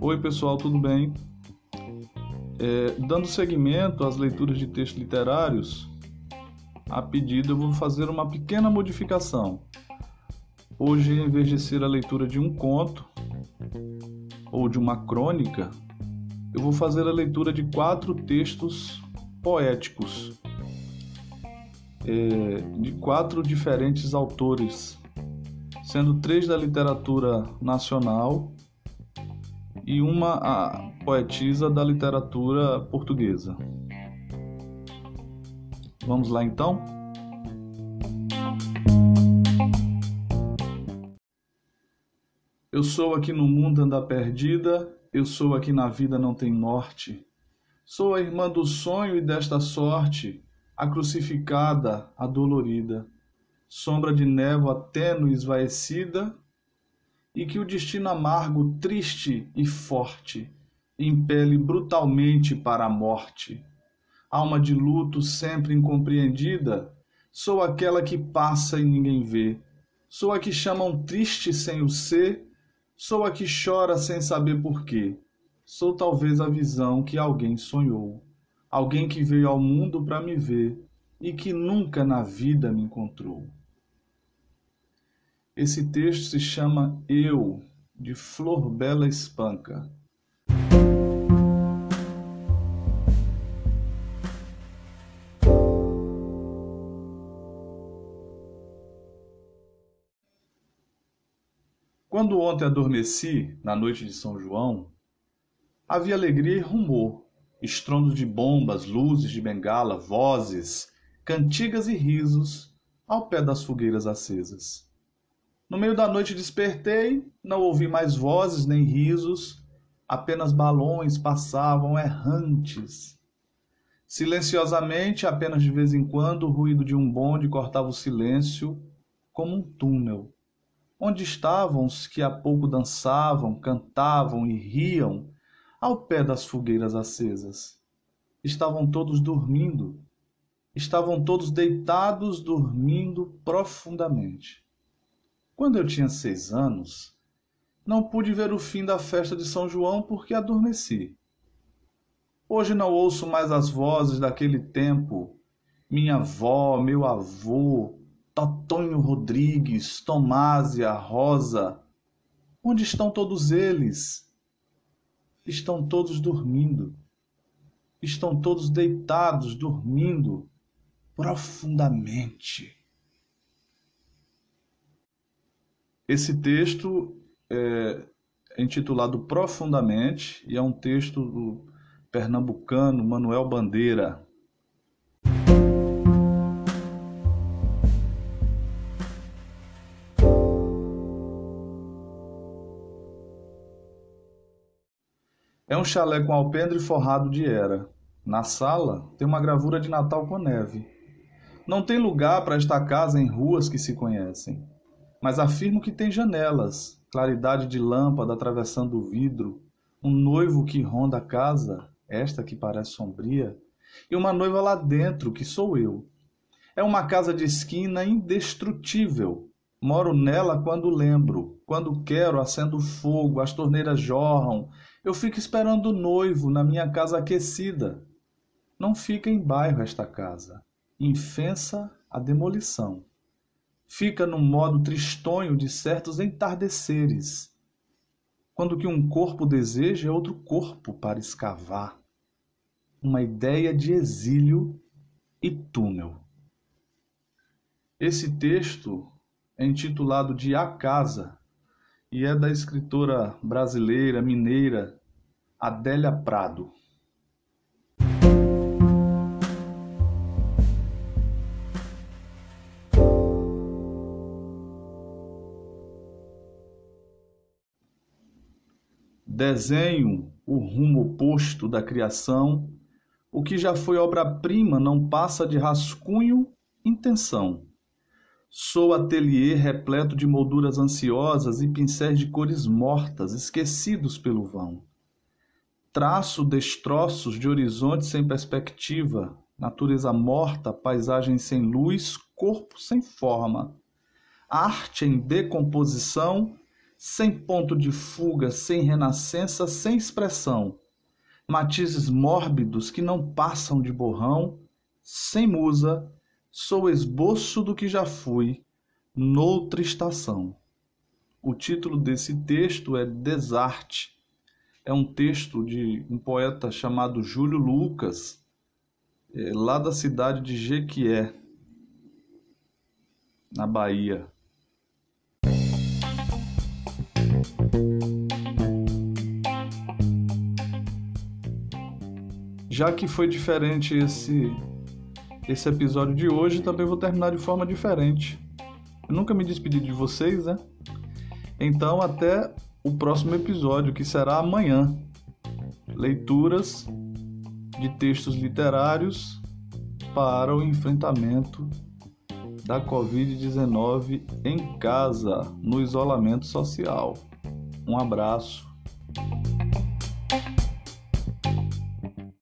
Oi, pessoal, tudo bem? É, dando seguimento às leituras de textos literários, a pedido eu vou fazer uma pequena modificação. Hoje, em vez de ser a leitura de um conto ou de uma crônica, eu vou fazer a leitura de quatro textos poéticos é, de quatro diferentes autores, sendo três da literatura nacional e uma a poetisa da literatura portuguesa. Vamos lá então? Eu sou aqui no mundo anda perdida, eu sou aqui na vida não tem norte. Sou a irmã do sonho e desta sorte, a crucificada, a dolorida, sombra de névoa tênue esvaecida, e que o destino amargo, triste e forte impele brutalmente para a morte. Alma de luto sempre incompreendida, sou aquela que passa e ninguém vê. Sou a que chamam triste sem o ser, sou a que chora sem saber porquê. Sou talvez a visão que alguém sonhou, alguém que veio ao mundo para me ver e que nunca na vida me encontrou. Esse texto se chama Eu, de Flor Bela Espanca. Quando ontem adormeci, na noite de São João, havia alegria e rumor, estrondo de bombas, luzes de bengala, vozes, cantigas e risos ao pé das fogueiras acesas. No meio da noite despertei, não ouvi mais vozes nem risos, apenas balões passavam errantes. Silenciosamente, apenas de vez em quando, o ruído de um bonde cortava o silêncio, como um túnel. Onde estavam os que há pouco dançavam, cantavam e riam ao pé das fogueiras acesas? Estavam todos dormindo, estavam todos deitados, dormindo profundamente. Quando eu tinha seis anos, não pude ver o fim da festa de São João porque adormeci. Hoje não ouço mais as vozes daquele tempo. Minha avó, meu avô, Totonho Rodrigues, Tomásia, Rosa. Onde estão todos eles? Estão todos dormindo. Estão todos deitados, dormindo profundamente. Esse texto é, intitulado Profundamente e é um texto do pernambucano Manuel Bandeira. É um chalé com alpendre forrado de era. Na sala tem uma gravura de Natal com neve. Não tem lugar para esta casa em ruas que se conhecem mas afirmo que tem janelas, claridade de lâmpada atravessando o vidro, um noivo que ronda a casa, esta que parece sombria, e uma noiva lá dentro, que sou eu. É uma casa de esquina indestrutível. Moro nela quando lembro, quando quero, acendo fogo, as torneiras jorram. Eu fico esperando o noivo na minha casa aquecida. Não fica em bairro esta casa, infensa a demolição fica no modo tristonho de certos entardeceres, quando que um corpo deseja é outro corpo para escavar, uma ideia de exílio e túnel. Esse texto é intitulado de A Casa e é da escritora brasileira mineira Adélia Prado. Desenho o rumo oposto da criação. O que já foi obra-prima não passa de rascunho, intenção. Sou ateliê repleto de molduras ansiosas e pincéis de cores mortas, esquecidos pelo vão. Traço destroços de horizonte sem perspectiva, natureza morta, paisagem sem luz, corpo sem forma. arte em decomposição, sem ponto de fuga, sem renascença, sem expressão, matizes mórbidos que não passam de borrão, sem musa, sou esboço do que já fui, noutra estação. O título desse texto é Desarte. É um texto de um poeta chamado Júlio Lucas, é, lá da cidade de Jequié, na Bahia. Já que foi diferente esse esse episódio de hoje, também vou terminar de forma diferente. Eu nunca me despedi de vocês, né? Então, até o próximo episódio, que será amanhã. Leituras de textos literários para o enfrentamento da Covid-19 em casa, no isolamento social. Um abraço.